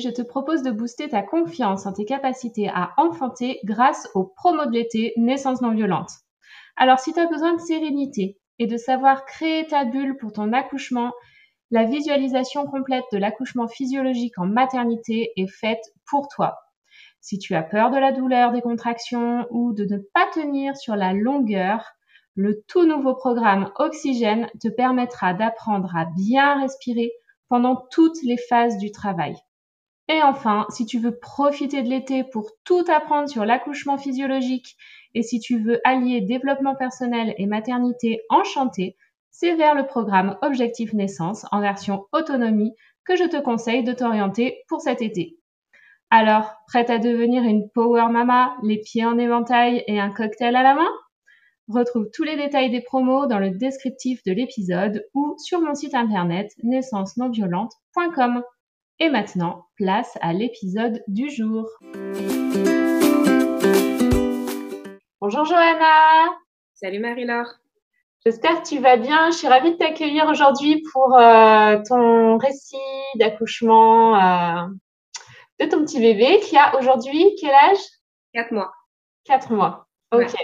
je te propose de booster ta confiance en tes capacités à enfanter grâce au promo de l'été Naissance non violente. Alors si tu as besoin de sérénité et de savoir créer ta bulle pour ton accouchement, la visualisation complète de l'accouchement physiologique en maternité est faite pour toi. Si tu as peur de la douleur des contractions ou de ne pas tenir sur la longueur, le tout nouveau programme Oxygène te permettra d'apprendre à bien respirer pendant toutes les phases du travail. Et enfin, si tu veux profiter de l'été pour tout apprendre sur l'accouchement physiologique et si tu veux allier développement personnel et maternité enchantée, c'est vers le programme Objectif Naissance en version autonomie que je te conseille de t'orienter pour cet été. Alors, prête à devenir une Power Mama, les pieds en éventail et un cocktail à la main? Retrouve tous les détails des promos dans le descriptif de l'épisode ou sur mon site internet naissance-non-violente.com. Et maintenant, place à l'épisode du jour. Bonjour Johanna Salut Marie-Laure J'espère que tu vas bien. Je suis ravie de t'accueillir aujourd'hui pour euh, ton récit d'accouchement euh, de ton petit bébé qui a aujourd'hui quel âge? Quatre mois. Quatre mois. Ok.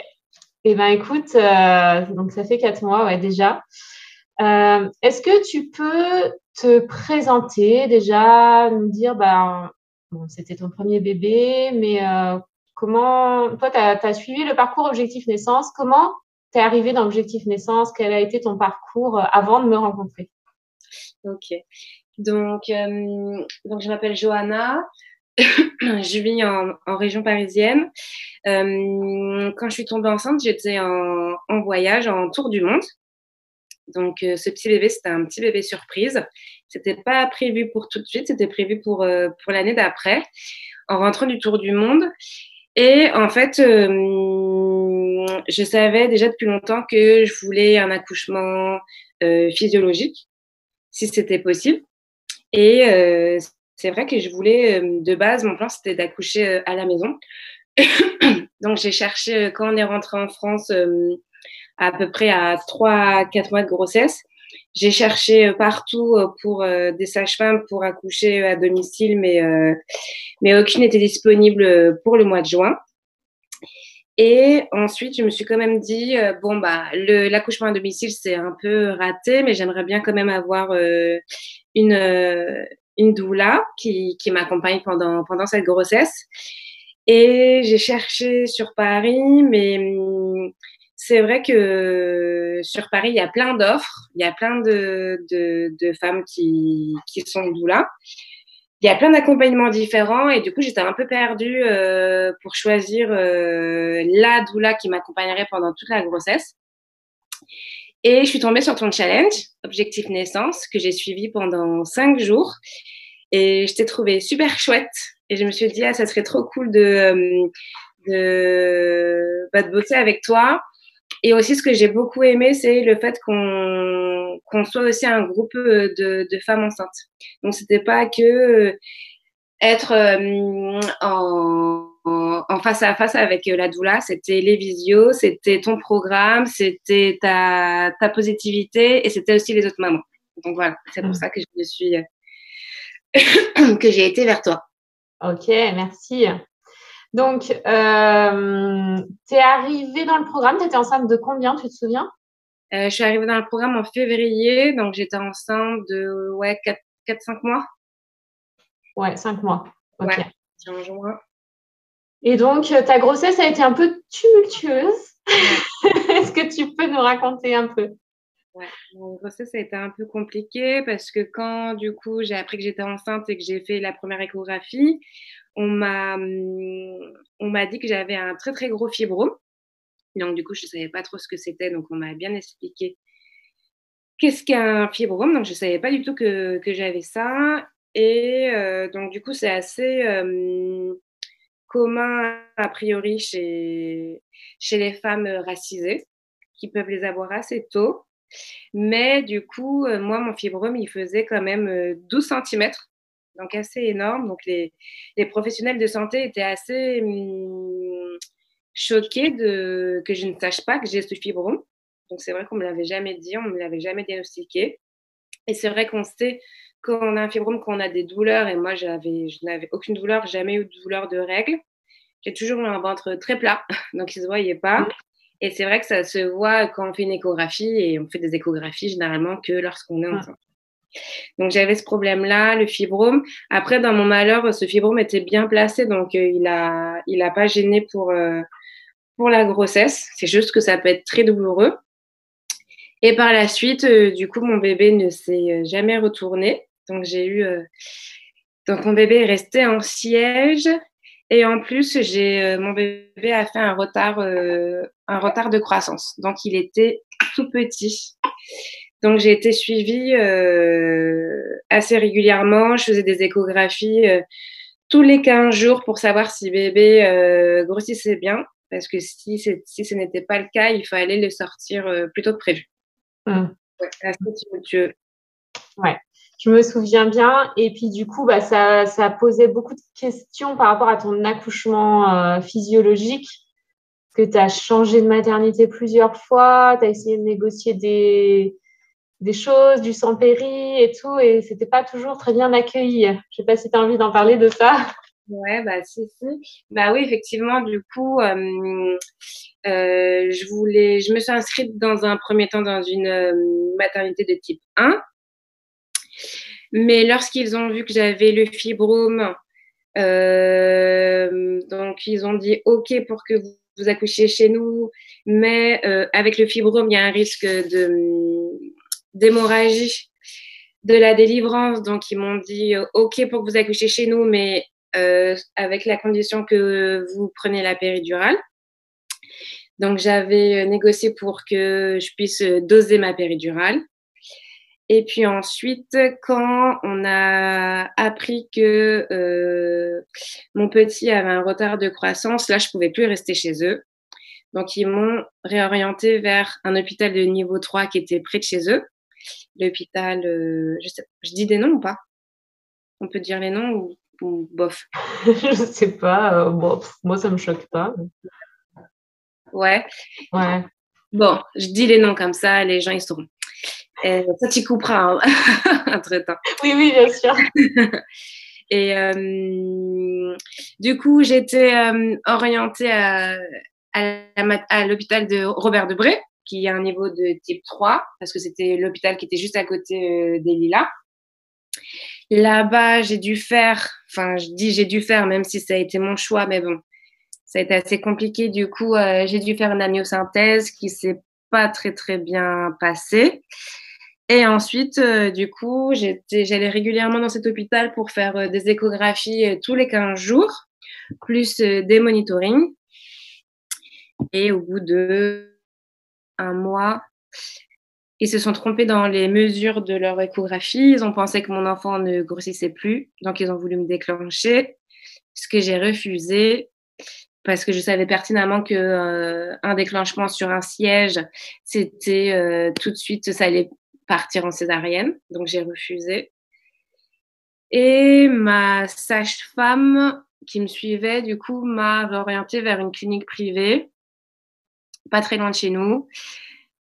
Eh ben écoute, euh, donc ça fait quatre mois, ouais, déjà. Est-ce que tu peux te présenter déjà, nous dire, ben, bon, c'était ton premier bébé, mais euh, comment, toi, tu as, suivi le parcours Objectif Naissance, comment tu es arrivé dans Objectif Naissance, quel a été ton parcours avant de me rencontrer? Ok, donc, donc je m'appelle Johanna, je vis en, en région parisienne. Euh, quand je suis tombée enceinte, j'étais en, en, voyage, en tour du monde. Donc, euh, ce petit bébé, c'était un petit bébé surprise. C'était pas prévu pour tout de suite, c'était prévu pour, euh, pour l'année d'après, en rentrant du tour du monde. Et en fait, euh, je savais déjà depuis longtemps que je voulais un accouchement physiologique, si c'était possible. Et c'est vrai que je voulais, de base, mon plan, c'était d'accoucher à la maison. Donc, j'ai cherché, quand on est rentré en France, à peu près à 3-4 mois de grossesse, j'ai cherché euh, partout pour des sages-femmes pour accoucher à domicile, mais, mais aucune n'était disponible pour le mois de juin. Et ensuite, je me suis quand même dit, bon, bah, l'accouchement à domicile, c'est un peu raté, mais j'aimerais bien quand même avoir une, une doula qui, qui m'accompagne pendant, pendant cette grossesse. Et j'ai cherché sur Paris, mais hum, c'est vrai que sur Paris, il y a plein d'offres, il y a plein de, de, femmes qui, qui sont doula. Il y a plein d'accompagnements différents et du coup, j'étais un peu perdue euh, pour choisir euh, la doula qui m'accompagnerait pendant toute la grossesse. Et je suis tombée sur ton challenge, Objectif Naissance, que j'ai suivi pendant cinq jours. Et je t'ai trouvé super chouette. Et je me suis dit, ah, ça serait trop cool de, euh, de, bah, de bosser avec toi. Et aussi, ce que j'ai beaucoup aimé, c'est le fait qu'on qu'on soit aussi un groupe euh, de, de femmes enceintes. Donc, c'était pas que euh, être en, en, face à face avec la doula, c'était les visios, c'était ton programme, c'était ta, ta positivité et c'était aussi les autres mamans. Donc voilà, c'est pour mmh. ça que je me suis que j'ai été vers toi. Ok, merci. Donc, euh, tu es arrivée dans le programme, tu étais enceinte de combien, tu te souviens? Euh, Je suis arrivée dans le programme en février, donc j'étais enceinte de ouais, 4-5 mois. Ouais, 5 mois. Ok. Ouais, Et donc, ta grossesse a été un peu tumultueuse. Est-ce que tu peux nous raconter un peu? Ouais, mon grossesse a été un peu compliqué parce que quand du coup j'ai appris que j'étais enceinte et que j'ai fait la première échographie, on m'a on m'a dit que j'avais un très très gros fibrome. Donc du coup je savais pas trop ce que c'était, donc on m'a bien expliqué qu'est-ce qu'un fibrome. Donc je savais pas du tout que, que j'avais ça et euh, donc du coup c'est assez euh, commun a priori chez chez les femmes racisées qui peuvent les avoir assez tôt. Mais du coup, euh, moi, mon fibrome, il faisait quand même 12 euh, cm, donc assez énorme. Donc les, professionnels de santé étaient assez hum, choqués de, que je ne sache pas que j'ai ce fibrome. Donc c'est vrai qu'on ne me l'avait jamais dit, on ne me l'avait jamais diagnostiqué. Et c'est vrai qu'on sait quand on a un fibrome, qu'on a des douleurs, et moi, j'avais, je n'avais aucune douleur, jamais eu de douleur de règles. J'ai toujours eu un ventre très plat, donc il ne se voyait pas. Et c'est vrai que ça se voit quand on fait une échographie, et on fait des échographies généralement que lorsqu'on est enceinte. Donc j'avais ce problème-là, le fibrome. Après, dans mon malheur, ce fibrome était bien placé, donc euh, il a, il a pas gêné pour euh, pour la grossesse. C'est juste que ça peut être très douloureux. Et par la suite, euh, du coup, mon bébé ne s'est jamais retourné. Donc j'ai eu, donc mon bébé est resté en siège. Et en plus, j'ai mon bébé a fait un retard, un retard de croissance. Donc il était tout petit. Donc j'ai été suivie euh, assez régulièrement. Je faisais des échographies euh, tous les 15 jours pour savoir si bébé euh, grossissait bien. Parce que si, si ce n'était pas le cas, il fallait le sortir plus tôt que prévu. Mmh. Ouais, ouais, je me souviens bien. Et puis du coup, bah, ça, ça posait beaucoup de questions par rapport à ton accouchement physiologique que tu as changé de maternité plusieurs fois, tu as essayé de négocier des, des choses, du sang péri et tout, et c'était pas toujours très bien accueilli. Je sais pas si tu as envie d'en parler de ça. Ouais, bah si, si. Bah oui, effectivement, du coup, euh, euh, je voulais, je me suis inscrite dans un premier temps dans une euh, maternité de type 1. Mais lorsqu'ils ont vu que j'avais le fibrome, donc ils ont dit OK pour que vous, vous accouchiez chez nous, mais avec le fibrome, il y a un risque de d'hémorragie de la délivrance. Donc, ils m'ont dit euh, OK pour que vous accouchiez chez nous, mais euh, avec la condition que vous preniez la péridurale. Donc, j'avais euh, négocié pour que je puisse doser ma péridurale. Et puis ensuite, quand on a appris que mon petit avait un retard de croissance, là, je pouvais plus rester chez eux. Donc, ils m'ont réorienté vers un hôpital de niveau 3 qui était près de chez eux l'hôpital. Euh, je, sais, je dis des noms ou pas? On peut dire les noms ou, bof? Je sais pas. Euh, moi, ça me choque pas. Ouais. Ouais. Bon, je dis les noms comme ça, les gens ils sauront. Euh, ça t'y coupera hein, entre temps. Oui, oui, bien sûr. Et euh, du coup, j'étais euh, orientée à, l'hôpital de Robert Debré, qui a un niveau de type 3, parce que c'était l'hôpital qui était juste à côté euh, des Lilas. Là-bas, j'ai dû faire, enfin, je dis j'ai dû faire, même si ça a été mon choix, mais bon, ça a été assez compliqué. Du coup, j'ai dû faire une amniosynthèse qui s'est pas très très bien passée. Et ensuite, euh, du coup, j'allais régulièrement dans cet hôpital pour faire des échographies tous les 15 jours, plus des monitorings. Et au bout de un mois. Ils se sont trompés dans les mesures de leur échographie. Ils ont pensé que mon enfant ne grossissait plus. Donc, ils ont voulu me déclencher, ce que j'ai refusé parce que je savais pertinemment que euh, un déclenchement sur un siège, c'était euh, tout de suite, ça allait partir en césarienne. Donc, j'ai refusé. Et ma sage-femme qui me suivait, du coup, m'a orientée vers une clinique privée pas très loin de chez nous.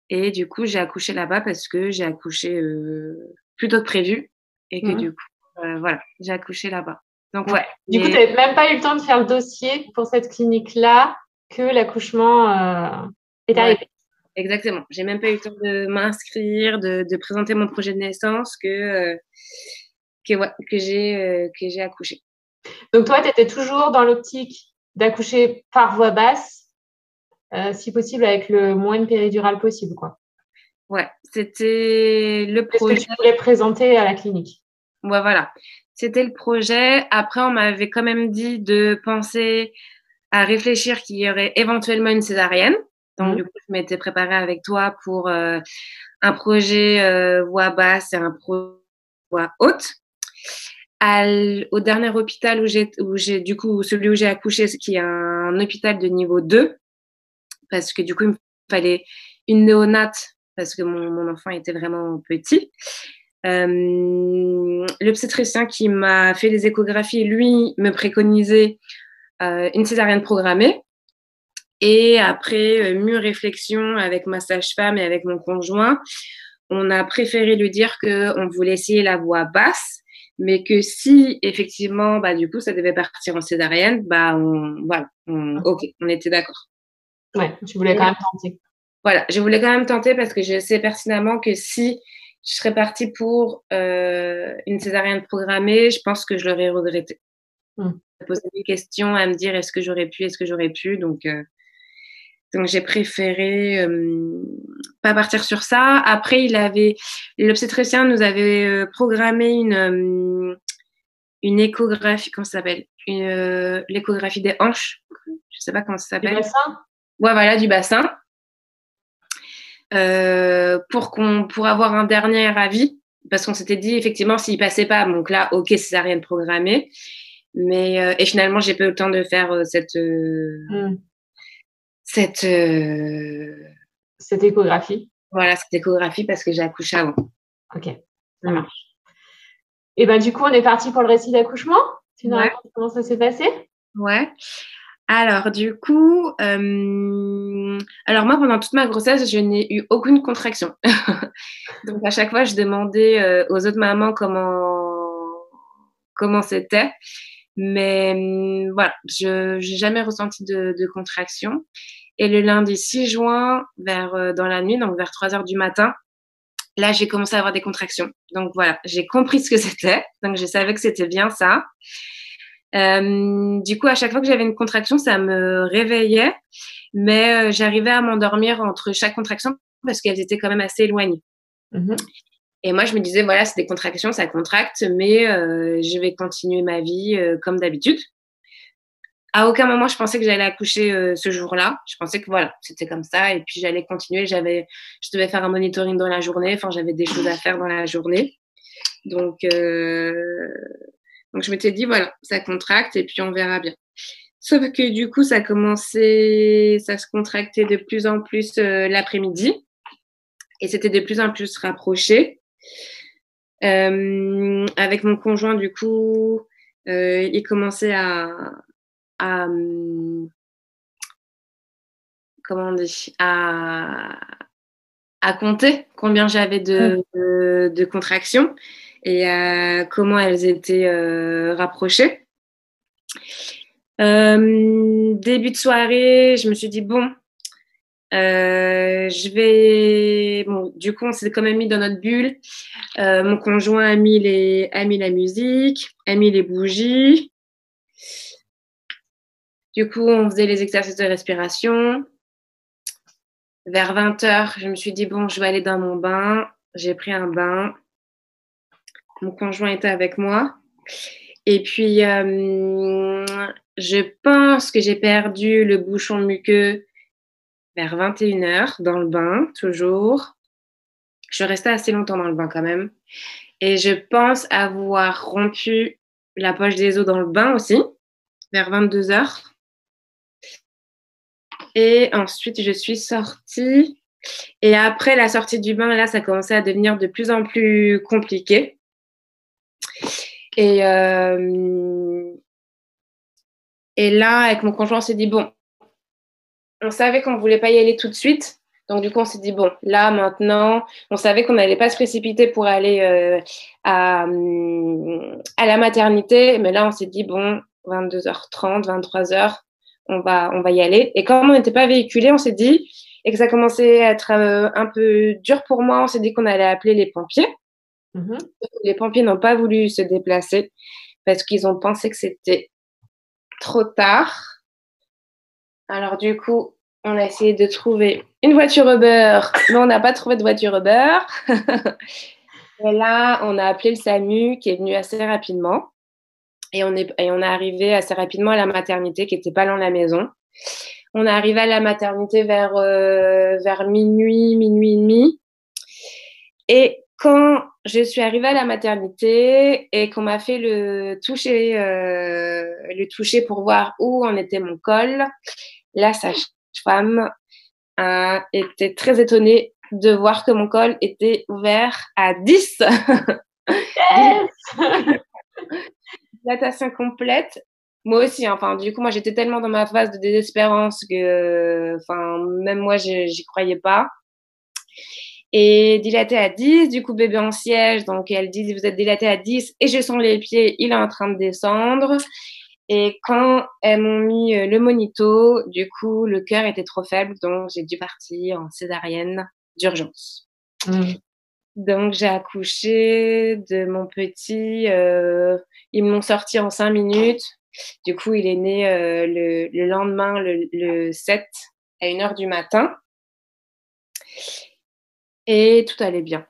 Et du coup, j'ai accouché là-bas parce que j'ai accouché euh, plus tôt que prévu. Et que mmh. du coup, euh, voilà, j'ai accouché là-bas. Donc, ouais. Du coup, tu n'avais même pas eu le temps de faire le dossier pour cette clinique-là que l'accouchement euh, est arrivé. Exactement. J'ai même pas eu le temps de m'inscrire, de, de, présenter mon projet de naissance que, que, ouais, que j'ai que j'ai accouché. Donc, toi, tu étais toujours dans l'optique d'accoucher par voie basse euh, si possible avec le moins de péridurale possible, quoi. Ouais, c'était le projet. que tu voulais présenter à la clinique? Ouais, voilà. C'était le projet. Après, on m'avait quand même dit de penser à réfléchir qu'il y aurait éventuellement une césarienne. Donc, mmh. du coup, je m'étais préparée avec toi pour euh, un projet euh, voix basse et un projet voix haute. au dernier hôpital où j'ai, où j'ai, du coup, celui où j'ai accouché, qui est un hôpital de niveau 2, parce que du coup, il me fallait une néonate parce que mon, mon enfant était vraiment petit. Euh, L'obstétricien qui m'a fait les échographies, lui, me préconisait euh, une césarienne programmée. Et après euh, mûre réflexion avec ma sage-femme et avec mon conjoint, on a préféré lui dire qu'on voulait essayer la voix basse, mais que si effectivement, bah, du coup, ça devait partir en césarienne, bah, on, voilà, ok, on était d'accord. Ouais, tu voulais quand même tenter. Voilà, je voulais quand même tenter parce que je sais pertinemment que si je serais partie pour euh, une césarienne programmée, je pense que je l'aurais regretté. Mmh. Poser des questions, à me dire est-ce que j'aurais pu, est-ce que j'aurais pu. Donc, euh, donc j'ai préféré euh, pas partir sur ça. Après, il avait l'obstétricien nous avait euh, programmé une euh, une échographie, comment ça s'appelle? L'échographie des hanches. Je sais pas comment ça s'appelle. Du bassin? Ouais, voilà, du bassin. pour qu'on pour avoir un dernier avis parce qu'on s'était dit effectivement s'il passait pas donc là ok c'est rien de programmé mais et finalement j'ai pas eu le temps de faire cette mmh cette, euh, cette échographie. Voilà, cette échographie parce que j'ai accouché avant. Ok, ça marche. Et ben du coup, on est parti pour le récit d'accouchement. Tu nous racontes comment ça s'est passé? Ouais. Alors du coup, euh, alors moi pendant toute ma grossesse, je n'ai eu aucune contraction. Donc à chaque fois, je demandais euh, aux autres mamans comment comment c'était. Mais hum, voilà, je n'ai jamais ressenti de, de, contraction. Et le lundi 6 juin, vers, euh, dans la nuit, donc vers 3 heures du matin, là, j'ai commencé à avoir des contractions. Donc voilà, j'ai compris ce que c'était. Donc je savais que c'était bien ça. Euh, du coup, à chaque fois que j'avais une contraction, ça me réveillait, mais euh, j'arrivais à m'endormir entre chaque contraction parce qu'elles étaient quand même assez éloignées. Mmh et moi, je me disais, voilà, c'est des contractions, ça contracte, mais euh, je vais continuer ma vie comme d'habitude. À aucun moment, je pensais que j'allais accoucher euh, ce jour-là. Je pensais que voilà, c'était comme ça, et puis j'allais continuer. J'avais, je devais faire un monitoring dans la journée. Enfin, j'avais des choses à faire dans la journée. Donc, donc je m'étais dit, voilà, ça contracte, et puis on verra bien. Sauf que du coup, ça a commencé, ça se contractait de plus en plus l'après-midi, et c'était de plus en plus rapproché. Euh, avec mon conjoint, du coup, euh, il commençait à, à comment on dit, à, à compter combien j'avais de, de, contractions et comment elles étaient euh, rapprochées. début de soirée, je me suis dit, bon, euh, je vais. Bon, du coup, on s'est quand même mis dans notre bulle. Euh, mon conjoint a mis, les... a mis la musique, a mis les bougies. Du coup, on faisait les exercices de respiration. Vers 20 heures, je me suis dit, bon, je vais aller dans mon bain. J'ai pris un bain. Mon conjoint était avec moi. Et puis, euh, je pense que j'ai perdu le bouchon muqueux vers 21h dans le bain, toujours. Je restais assez longtemps dans le bain quand même. Et je pense avoir rompu la poche des os dans le bain aussi, vers 22h. Et ensuite, je suis sortie. Et après la sortie du bain, là, ça commençait à devenir de plus en plus compliqué. Et, euh, et là, avec mon conjoint, on s'est dit, bon, on savait qu'on ne voulait pas y aller tout de suite. Donc, du coup, on s'est dit, bon, là, maintenant, on savait qu'on n'allait pas se précipiter pour aller euh, à, à, la maternité. Mais là, on s'est dit, bon, 22h30, 23h, on va, on va y aller. Et comme on n'était pas véhiculé, on s'est dit, et que ça commençait à être euh, un peu dur pour moi, on s'est dit qu'on allait appeler les pompiers. Mm-hmm. Les pompiers n'ont pas voulu se déplacer parce qu'ils ont pensé que c'était trop tard. Alors du coup, on a essayé de trouver une voiture Uber, mais on n'a pas trouvé de voiture Uber. et là, on a appelé le SAMU qui est venu assez rapidement. Et on est, et on est arrivé assez rapidement à la maternité qui était pas loin de la maison. On est arrivé à la maternité vers, euh, vers minuit, minuit et demi. Et quand je suis arrivée à la maternité et qu'on m'a fait le toucher, euh, le toucher pour voir où en était mon col, la sage-femme a été très étonnée de voir que mon col était ouvert à 10. Natation complète. Moi aussi, hein. enfin, du coup, moi, j'étais tellement dans ma phase de désespérance que, enfin, même moi, j'y croyais pas. Et dilaté à 10, du coup, bébé en siège. Donc, elle dit, vous êtes dilaté à 10 et je sens les pieds, il est en train de descendre. Et quand elles m'ont mis euh, le monito, du coup, le cœur était trop faible, donc j'ai dû partir en césarienne d'urgence. Mmh. Donc, j'ai accouché de mon petit. Euh, ils m'ont sorti en cinq minutes. Du coup, il est né euh, le, le, lendemain, le, le 7, à 1h du matin. Et tout allait bien.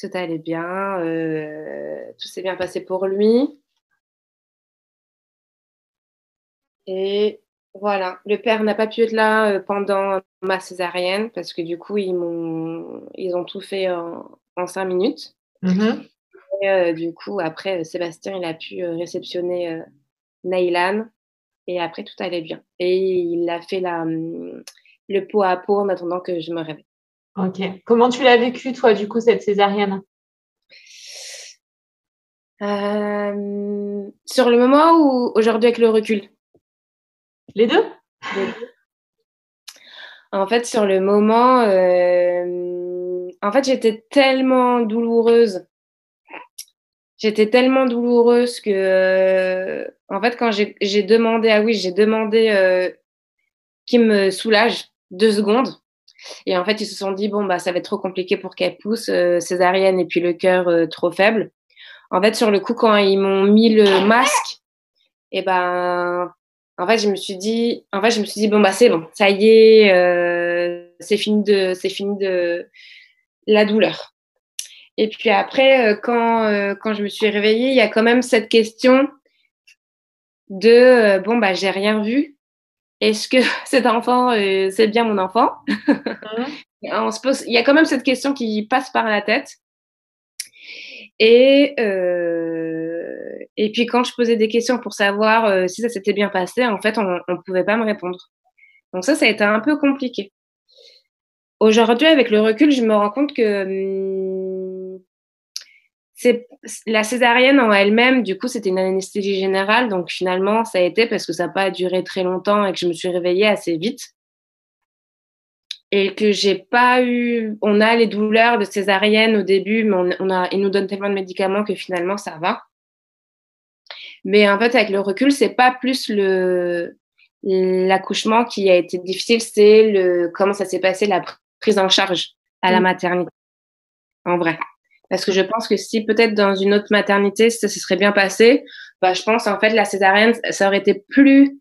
Tout allait bien. Euh, tout s'est bien passé pour lui. Et voilà, le père n'a pas pu être là pendant ma césarienne parce que du coup, ils, m'ont, ils ont tout fait en, en cinq minutes. Mmh et, euh, du coup, après, Sébastien, il a pu réceptionner euh, et après, tout allait bien. Et il a fait la, hum, le pot à pot en attendant que je me réveille. Ok. Comment tu l'as vécu, toi, du coup, cette césarienne? Euh, Sur le moment ou aujourd'hui avec le recul? Les deux, En fait, sur le moment, euh, en fait, j'étais tellement douloureuse. J'étais tellement douloureuse que, euh, en fait, quand j'ai demandé, ah oui, j'ai demandé euh, qu'il me soulage deux secondes. Et en fait, ils se sont dit, bon, bah, ça va être trop compliqué pour qu'elle pousse, euh, césarienne, et puis le cœur euh, trop faible. En fait, sur le coup, quand ils m'ont mis le masque, et eh ben, en fait, je me suis dit, en fait, je me suis dit, bon, bah, c'est bon, ça y est, c'est fini de, c'est fini de la douleur. Et puis après, quand, quand je me suis réveillée, il y a quand même cette question de, bon, bah, j'ai rien vu est-ce que cet enfant, euh, c'est bien mon enfant? Mmh. On se pose, Il y a quand même cette question qui passe par la tête. Et, euh, et puis quand je posais des questions pour savoir euh, si ça s'était bien passé, en fait, on ne pouvait pas me répondre. Donc ça, ça a été un peu compliqué. Aujourd'hui, avec le recul, je me rends compte que hum, c'est la césarienne en elle-même, du coup, c'était une anesthésie générale. Donc finalement, ça a été parce que ça n'a pas duré très longtemps et que je me suis réveillée assez vite. Et que j'ai pas eu. On a les douleurs de césarienne au début, mais on, a, ils nous donnent tellement de médicaments que finalement, ça va. Mais en fait, avec le recul, c'est pas plus le l'accouchement qui a été difficile, c'est le comment ça s'est passé la prise en charge à la mmh. maternité. En vrai. Parce que je pense que si peut-être dans une autre maternité, ça se serait bien passé, bah, je pense en fait la césarienne, ça aurait été plus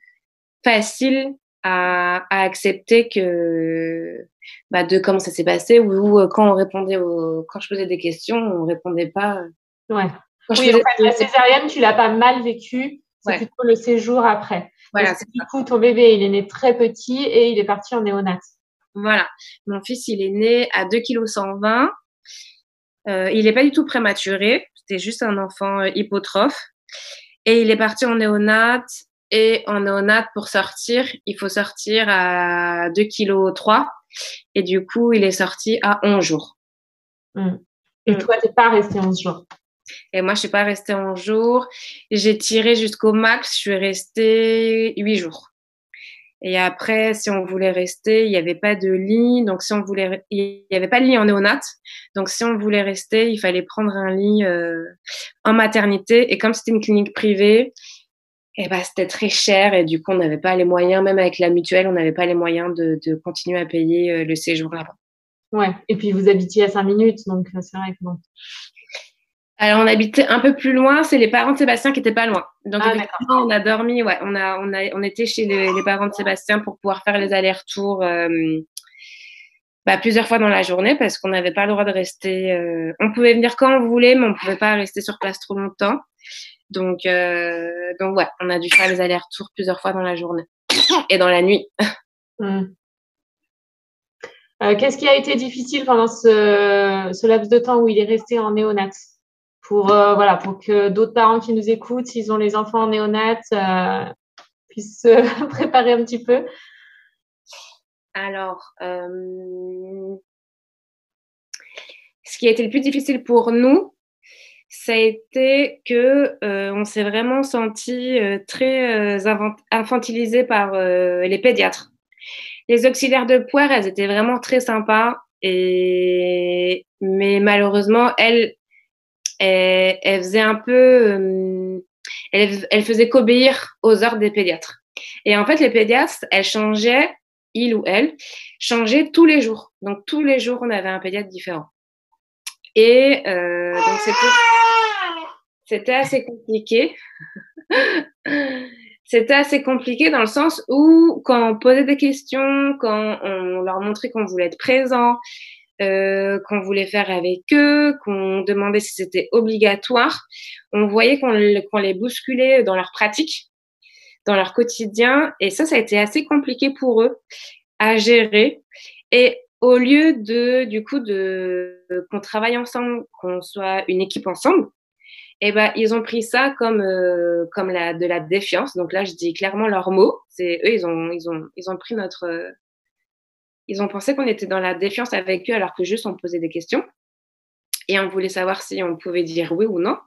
facile à, à accepter que bah, de comment ça s'est passé ou, euh, quand on répondait aux, quand je posais des questions, on répondait pas. Ouais. oui, en fait, la césarienne, tu l'as pas mal vécu. C'est plutôt le séjour après. Voilà. du coup, ton bébé, il est né très petit et il est parti en néonat. Voilà. Mon fils, il est né à 2 kg 120 euh, il n'est pas du tout prématuré, c'était juste un enfant euh, hypotrophe. Et il est parti en néonat. Et en néonat, pour sortir, il faut sortir à 2 kg 3. Et du coup, il est sorti à 11 jours. Mmh. Et mmh. toi, tu n'es pas resté 11 jours? Et moi, je suis pas restée 11 jours. J'ai tiré jusqu'au max, je suis restée 8 jours. Et après, si on voulait rester, il n'y avait pas de lit. Donc, si on voulait, il n'y avait pas de lit en néonat. Donc, si on voulait rester, il fallait prendre un lit euh, en maternité. Et comme c'était une clinique privée, eh ben, c'était très cher. Et du coup, on n'avait pas les moyens, même avec la mutuelle, on n'avait pas les moyens de, continuer à payer euh, le séjour là-bas. Ouais. Et puis, vous habitiez à 5 minutes. Donc, c'est vrai que bon. Alors, on habitait un peu plus loin. C'est les parents de Sébastien qui étaient pas loin. Donc, ah, effectivement, on a dormi. Ouais, on a, on a, on était chez les, parents de Sébastien pour pouvoir faire les allers-retours euh, bah, plusieurs fois dans la journée parce qu'on n'avait pas le droit de rester. Euh, on pouvait venir quand on voulait, mais on pouvait pas rester sur place trop longtemps. Donc, euh, donc ouais, on a dû faire les allers-retours plusieurs fois dans la journée et dans la nuit. Hmm. Qu'est-ce qui a été difficile pendant ce, ce laps de temps où il est resté en néonat? Pour, euh, voilà, pour que d'autres parents qui nous écoutent, s'ils ont les enfants en néonat, euh, puissent se préparer un petit peu Alors, euh, ce qui a été le plus difficile pour nous, ça a été que on s'est vraiment senti très infantilisé par les pédiatres. Les auxiliaires de poire, elles étaient vraiment très sympas et mais malheureusement, elle, elle, faisait un peu, euh, elle, elle faisait qu'obéir aux ordres des pédiatres. Et en fait, les pédiatres, elles changeaient, il ou elle, changeaient tous les jours. Donc tous les jours, on avait un pédiatre différent. Et euh, donc c'était assez compliqué. c'était assez compliqué dans le sens où quand on posait des questions, quand on leur montrait qu'on voulait être présent, euh, qu'on voulait faire avec eux, qu'on demandait si c'était obligatoire, on voyait qu'on les bousculait dans leur pratique, dans leur quotidien, et ça, ça a été assez compliqué pour eux à gérer. Et au lieu de, du coup, de qu'on travaille ensemble, qu'on soit une équipe ensemble, eh ben, ils ont pris ça comme euh, comme la de la défiance. Donc là, je dis clairement leurs mots. C'est eux, ils ont ils ont ils ont pris notre ils ont pensé qu'on était dans la défiance avec eux alors que juste on posait des questions. Et on voulait savoir si on pouvait dire oui ou non.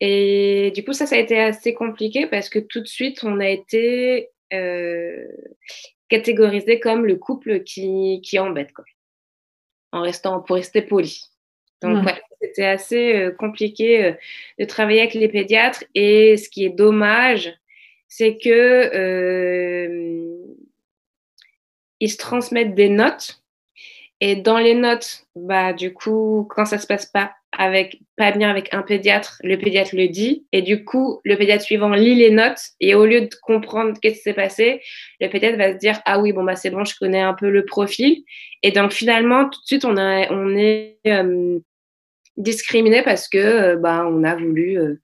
Et du coup, ça, ça a été assez compliqué parce que tout de suite, on a été euh, catégorisé comme le couple qui, qui embête, quoi. En restant, pour rester poli. Donc, c'était assez euh, compliqué euh, de travailler avec les pédiatres. Et ce qui est dommage, c'est que euh, ils se transmettent des notes. Et dans les notes, bah, du coup, quand ça se passe pas avec, pas bien avec un pédiatre, le pédiatre le dit. Et du coup, le pédiatre suivant lit les notes. Et au lieu de comprendre qu'est-ce qui s'est passé, le pédiatre va se dire, ah oui, bon, bah, c'est bon, je connais un peu le profil. Et donc, finalement, tout de suite, on, a, on est euh, discriminé parce que, euh, bah, on a voulu euh,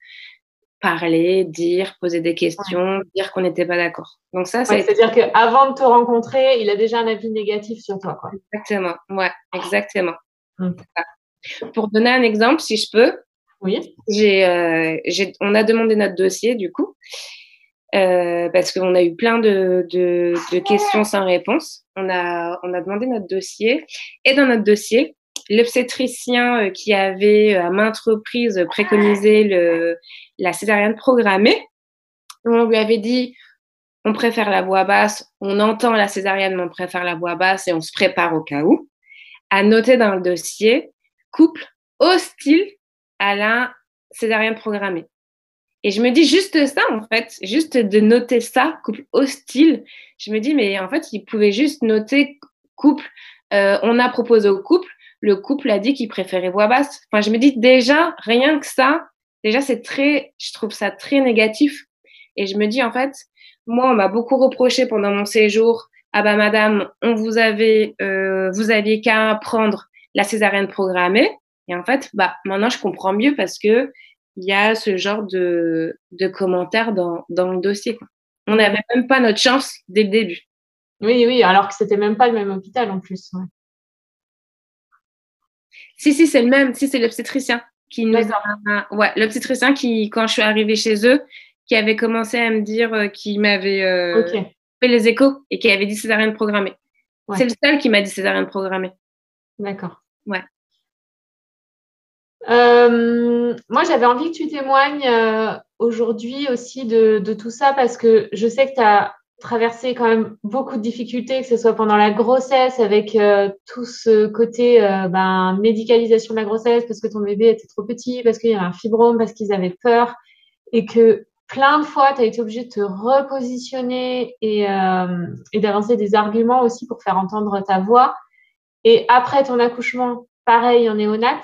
parler, dire, poser des questions, dire qu'on n'était pas d'accord. Donc ça, c'est... C'est-à-dire qu'avant de te rencontrer, il a déjà un avis négatif sur toi. Quoi. Exactement, ouais, exactement. Pour donner un exemple, si je peux, oui. J'ai, euh, on a demandé notre dossier du coup, euh, parce qu'on a eu plein de, de, de, questions sans réponse. On a, on a demandé notre dossier et dans notre dossier, l'obstétricien euh, qui avait euh, à maintes reprises préconisé le, la césarienne programmée, on lui avait dit on préfère la voix basse, on entend la césarienne, mais on préfère la voix basse et on se prépare au cas où. À noter dans le dossier, couple hostile à la césarienne programmée. Et je me dis juste ça, en fait, juste de noter ça, couple hostile. Je me dis, mais en fait, il pouvait juste noter couple. Euh, on a proposé au couple, le couple a dit qu'il préférait voix basse. Enfin, je me dis déjà, rien que ça, déjà, c'est très, je trouve ça très négatif. Et je me dis, en fait, moi, on m'a beaucoup reproché pendant mon séjour. Ah bah, madame, on vous avait, euh, vous aviez qu'à prendre la césarienne programmée. Et en fait, bah, maintenant, je comprends mieux parce que il y a ce genre de, de commentaires dans, dans le dossier. On n'avait même pas notre chance dès le début. Oui, oui, alors que c'était même pas le même hôpital en plus. Si, si, c'est le même. Si, c'est l'obstétricien qui nous a. Ouais, l'obstétricien qui, quand je suis arrivée chez eux, qui avait commencé à me dire euh, qu'il m'avait euh, fait les échos et qui avait dit césarienne programmée. C'est le seul qui m'a dit césarienne programmée. D'accord. Ouais. Euh, moi, j'avais envie que tu témoignes aujourd'hui aussi de, de, tout ça parce que je sais que tu as traversé quand même beaucoup de difficultés, que ce soit pendant la grossesse, avec euh, tout ce côté euh, ben, médicalisation de la grossesse, parce que ton bébé était trop petit, parce qu'il y avait un fibrome, parce qu'ils avaient peur, et que plein de fois, tu as été obligé de te repositionner et, euh, d'avancer des arguments aussi pour faire entendre ta voix. Et après ton accouchement, pareil en néonat,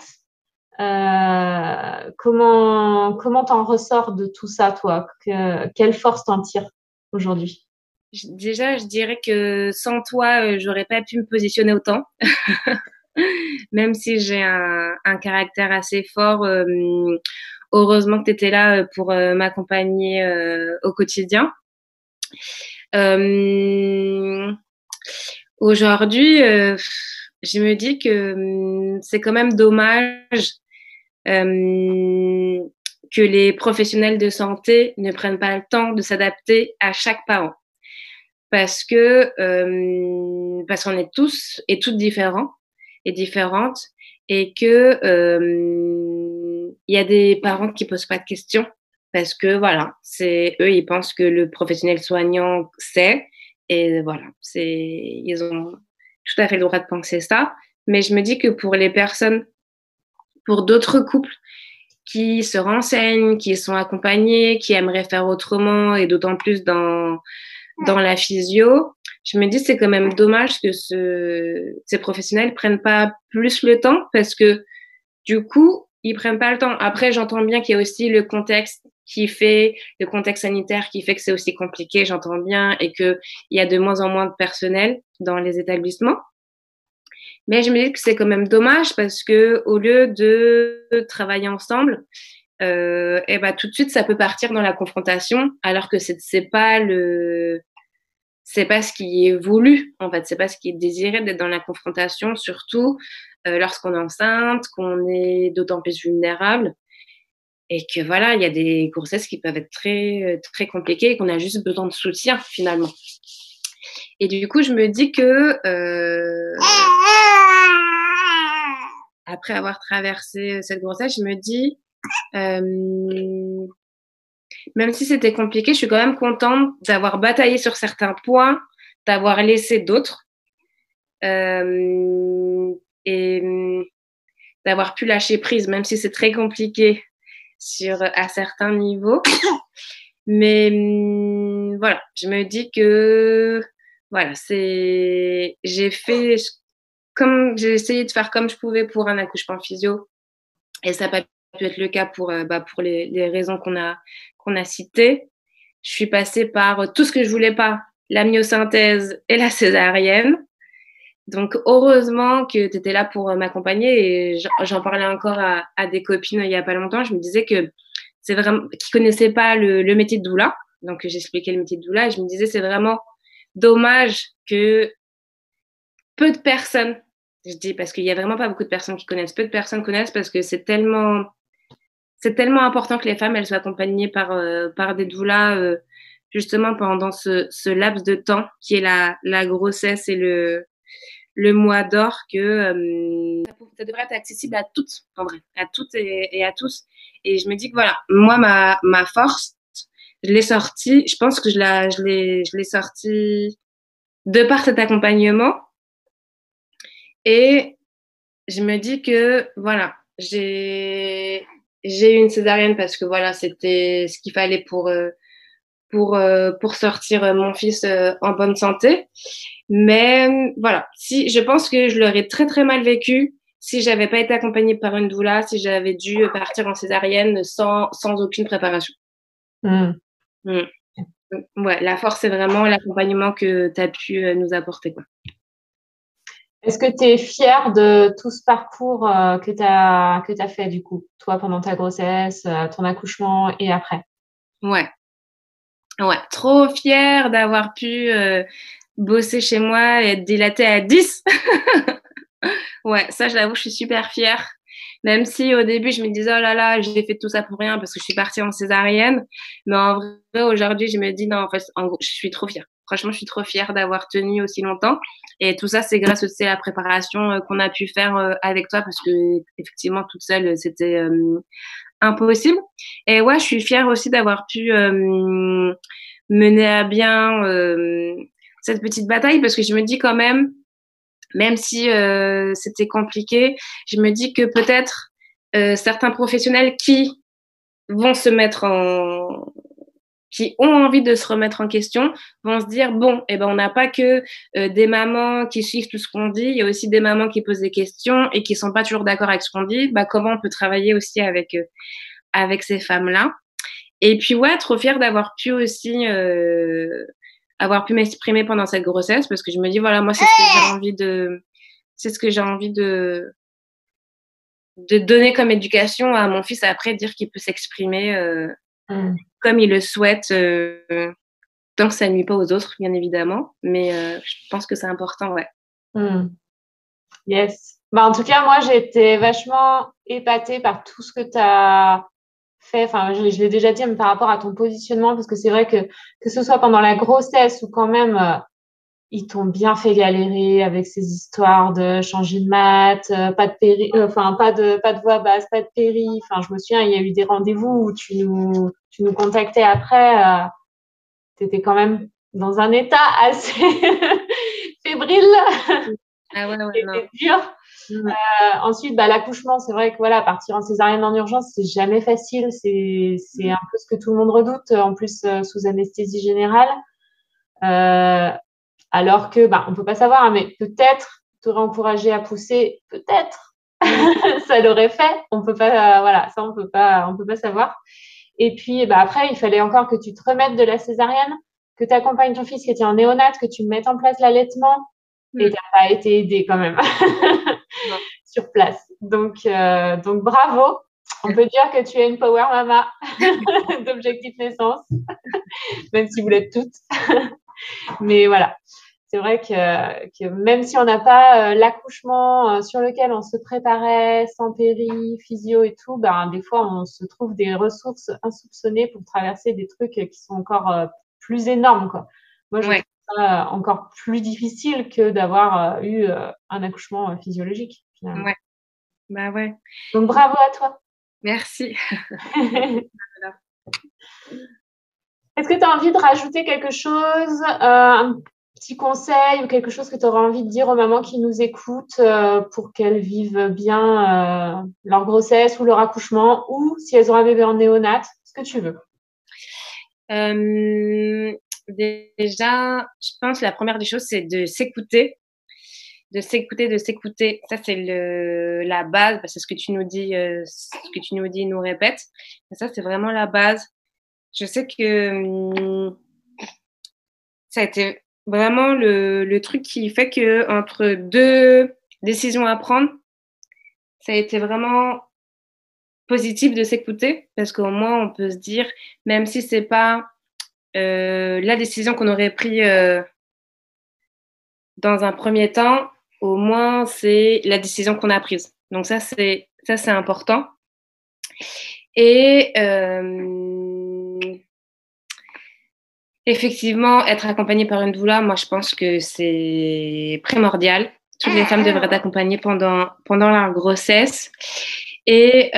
comment comment t'en ressors de tout ça, toi? Que, Quelle force t'en tires aujourd'hui? Déjà, je dirais que sans toi, euh, j'aurais pas pu me positionner autant. Même si j'ai un, caractère assez fort, euh, heureusement que tu étais là euh, pour m'accompagner au quotidien. Aujourd'hui, je me dis que hum, c'est quand même dommage que les professionnels de santé ne prennent pas le temps de s'adapter à chaque parent parce que euh, parce qu'on est tous et toutes différents et différentes et que euh, il y a des parents qui posent pas de questions parce que voilà, c'est eux ils pensent que le professionnel soignant sait et voilà, c'est ils ont tout à fait le droit de penser ça, Mais je me dis que pour les personnes, pour d'autres couples qui se renseignent, qui sont accompagnés, qui aimeraient faire autrement et d'autant plus dans, dans la physio, je me dis c'est quand même dommage que ce, ces professionnels prennent pas plus le temps parce que du coup, ils prennent pas le temps. Après, j'entends bien qu'il y a aussi le contexte qui fait, le contexte sanitaire qui fait que c'est aussi compliqué, j'entends bien, et qu'il y a de moins en moins de personnel dans les établissements. Mais je me dis que c'est quand même dommage parce que au lieu de travailler ensemble, euh, et eh ben tout de suite ça peut partir dans la confrontation, alors que c'est c'est pas le c'est pas ce qui est voulu en fait, c'est pas ce qui est désiré d'être dans la confrontation, surtout euh, lorsqu'on est enceinte, qu'on est d'autant plus vulnérable et que voilà, il y a des grossesses qui peuvent être très très compliquées et qu'on a juste besoin de soutien finalement. Et du coup, je me dis que euh, après avoir traversé cette grossesse, je me dis, euh, même si c'était compliqué, je suis quand même contente d'avoir bataillé sur certains points, d'avoir laissé d'autres. Euh, et d'avoir pu lâcher prise, même si c'est très compliqué sur à certains niveaux. Mais voilà, je me dis que voilà, c'est j'ai fait comme j'ai essayé de faire comme je pouvais pour un accouchement physio et ça n'a pas pu être le cas pour euh, bah, pour les, les raisons qu'on a qu'on a citées. Je suis passée par tout ce que je voulais pas, la myosynthèse et la césarienne. Donc heureusement que tu étais là pour euh, m'accompagner et j'en parlais encore à, à, des copines il y a pas longtemps. Je me disais que c'est vraiment qui connaissaient pas le, le métier de doula. Donc j'expliquais le métier de doula et je me disais c'est vraiment dommage que peu de personnes, je dis parce qu'il y a vraiment pas beaucoup de personnes qui connaissent, peu de personnes connaissent parce que c'est tellement, c'est tellement important que les femmes elles soient accompagnées par euh, par des doulas euh, justement pendant ce, ce laps de temps qui est la, la grossesse et le le mois d'or que euh, ça devrait être accessible à toutes en vrai, à toutes et, et, à tous. Et je me dis que voilà, moi ma ma force je l'ai sorti, je pense que je l'ai, je l'ai, je l'ai sorti de par cet accompagnement. Et je me dis que, voilà, j'ai, j'ai eu une césarienne parce que voilà, c'était ce qu'il fallait pour, euh, pour, euh, pour sortir mon fils euh, en bonne santé. Mais voilà, si, je pense que je l'aurais très très mal vécu si j'avais pas été accompagnée par une doula, si j'avais dû partir en césarienne sans, sans aucune préparation. Mmh. Mm. Ouais, la force, c'est vraiment l'accompagnement que tu as pu euh, nous apporter. Est-ce que tu es fière de tout ce parcours euh, que tu as, que fait, du coup, toi, pendant ta grossesse, euh, ton accouchement et après? Ouais. Ouais, trop fière d'avoir pu bosser chez moi et être dilatée à 10. ouais, ça, je l'avoue, je suis super fière. Même si au début, je me disais, oh là là, j'ai fait tout ça pour rien parce que je suis partie en césarienne. Mais en vrai, aujourd'hui, je me dis, non, en fait, en gros, je suis trop fière. Franchement, je suis trop fière d'avoir tenu aussi longtemps. Et tout ça, c'est grâce aussi à la préparation euh, qu'on a pu faire euh, avec toi parce que, effectivement, toute seule, c'était euh, impossible. Et ouais, je suis fière aussi d'avoir pu mener à bien cette petite bataille parce que je me dis quand même, même si c'était compliqué, je me dis que peut-être certains professionnels qui vont se mettre en qui ont envie de se remettre en question vont se dire bon eh ben on n'a pas que euh, des mamans qui suivent tout ce qu'on dit il y a aussi des mamans qui posent des questions et qui sont pas toujours d'accord avec ce qu'on dit. Bah comment on peut travailler aussi avec euh, avec ces femmes là et puis ouais trop fière d'avoir pu aussi euh, avoir pu m'exprimer pendant cette grossesse parce que je me dis voilà moi c'est ce que j'ai envie de c'est ce que j'ai envie de de donner comme éducation à mon fils après dire qu'il peut s'exprimer mm. comme il le souhaite euh, tant que ça ne nuit pas aux autres bien évidemment mais euh, je pense que c'est important ouais mm. yes bah en tout cas moi j'ai été vachement épatée par tout ce que tu as fait, enfin, je, l'ai déjà dit, mais par rapport à ton positionnement, parce que c'est vrai que que ce soit pendant la grossesse ou quand même, euh, ils t'ont bien fait galérer avec ces histoires de changer de maths, euh, pas de péri, euh, enfin pas de pas de voix basse, pas de péri. Enfin, je me souviens, il y a eu des rendez-vous où tu nous tu nous contactais après. tu étais quand même dans un état assez fébrile. Ah ouais, ouais, non. dur. Euh, ensuite, bah, l'accouchement, c'est vrai que voilà, partir en césarienne en urgence, c'est jamais facile. C'est c'est un peu ce que tout le monde redoute, en plus euh, sous anesthésie générale. Euh, alors que, bah, on peut pas savoir, hein, mais peut-être t'aurais encouragé à pousser, peut-être ça l'aurait fait. On peut pas, voilà, ça on peut pas, on peut pas savoir. Et puis, bah, après, il fallait encore que tu te remettes de la césarienne, que tu accompagnes ton fils qui était en néonate, que tu mettes en place l'allaitement. Et tu n'as pas été aidé quand même sur place. Donc, euh, donc bravo. On peut dire que tu es une power mama d'objectif naissance, même si vous l'êtes toutes. Mais voilà, c'est vrai que, que, même si on n'a pas euh, l'accouchement euh, sur lequel on se préparait, sans péri, physio et tout, ben, des fois, on se trouve des ressources insoupçonnées pour traverser des trucs qui sont encore plus énormes. Quoi. Moi, je euh, encore plus difficile que d'avoir euh, eu euh, un accouchement physiologique. Finalement. Ouais. Bah ouais. Donc bravo à toi. Merci. Est-ce que tu as envie de rajouter quelque chose, petit conseil ou quelque chose que tu auras envie de dire aux mamans qui nous écoutent pour qu'elles vivent bien leur grossesse ou leur accouchement ou si elles ont un bébé en néonate, ce que tu veux déjà, je pense que la première des choses, c'est de s'écouter. De s'écouter, de s'écouter. Ça, c'est la base. C'est ce que tu nous dis, euh, ce que tu nous dis, nous répète. ça, c'est vraiment la base. Je sais que hum, ça a été vraiment le, truc qui fait que entre deux décisions à prendre, ça a été vraiment positif de s'écouter parce qu'au moins on peut se dire, même si c'est pas euh, la décision qu'on aurait prise euh, dans un premier temps, au moins, c'est la décision qu'on a prise. Donc ça, c'est ça, c'est important. Et euh, effectivement, être accompagnée par une doula, moi, je pense que c'est primordial. Toutes les femmes devraient être accompagnées pendant pendant leur grossesse. Et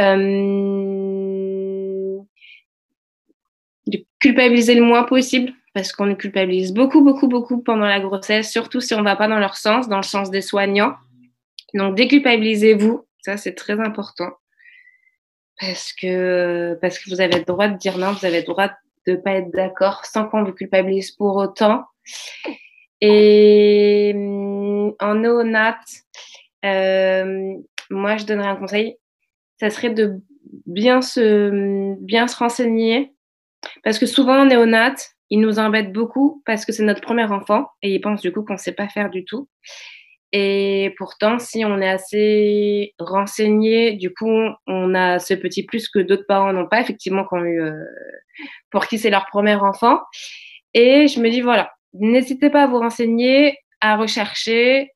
de culpabiliser le moins possible parce qu'on nous culpabilise beaucoup, beaucoup, beaucoup pendant la grossesse, surtout si on ne va pas dans leur sens, dans le sens des soignants. Donc, déculpabilisez-vous, ça c'est très important parce que, parce que vous avez le droit de dire non, vous avez le droit de pas être d'accord sans qu'on vous culpabilise pour autant. Et en néonat, euh, moi je donnerais un conseil, ça serait de bien se, bien se renseigner parce que souvent, en néonat, ils nous embêtent beaucoup parce que c'est notre premier enfant et ils pensent du coup qu'on ne sait pas faire du tout. Et pourtant, si on est assez renseigné, du coup, on a ce petit plus que d'autres parents n'ont pas, effectivement, quand eu, euh, pour qui c'est leur premier enfant. Et je me dis, voilà, n'hésitez pas à vous renseigner, à rechercher,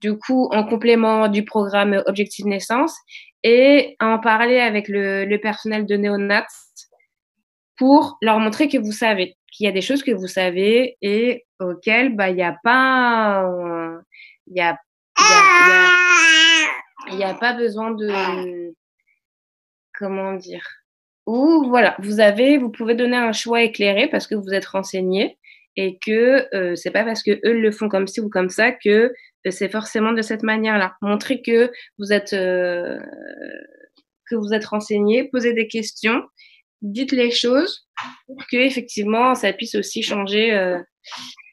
du coup, en complément du programme Objectif Naissance, et à en parler avec le, personnel de néonat pour leur montrer que vous savez, qu'il y a des choses que vous savez et auxquelles bah il n'y a pas il y a il y a, pas besoin de comment dire ou voilà vous avez vous pouvez donner un choix éclairé parce que vous êtes renseigné et que euh, c'est pas parce que eux le font comme ci ou comme ça que euh, c'est forcément de cette manière-là. Montrer que vous êtes euh, que vous êtes renseigné, poser des questions dites les choses pour que effectivement ça puisse aussi changer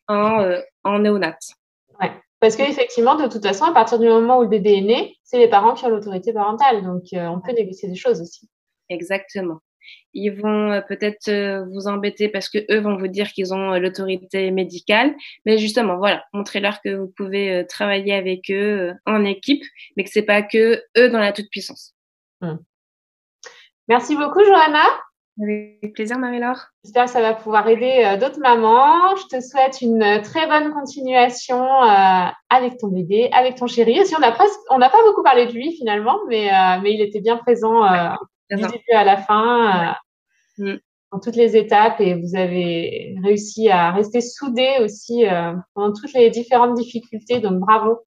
en, en néonat. Parce qu'effectivement, de toute façon, à partir du moment où le bébé est né, c'est les parents qui ont l'autorité parentale. Donc, euh, on peut négocier des choses aussi. Exactement. Ils vont peut-être vous embêter parce que eux vont vous dire qu'ils ont l'autorité médicale. Mais justement, voilà, montrez-leur que vous pouvez travailler avec eux en équipe, mais que c'est pas que eux dans la toute puissance. Hum. Merci beaucoup, Johanna. Avec plaisir, Marie-Laure. J'espère que ça va pouvoir aider euh, d'autres mamans. Je te souhaite une euh, très bonne continuation euh, avec ton bébé, avec ton chéri. Et si on n'a pas beaucoup parlé de lui finalement, mais, mais il était bien présent du début à la fin, mm. dans toutes les étapes, et vous avez réussi à rester soudés aussi pendant toutes les différentes difficultés. Donc bravo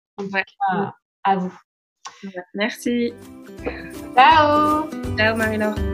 à vous. Merci. Ciao. Ciao, Marie-Laure.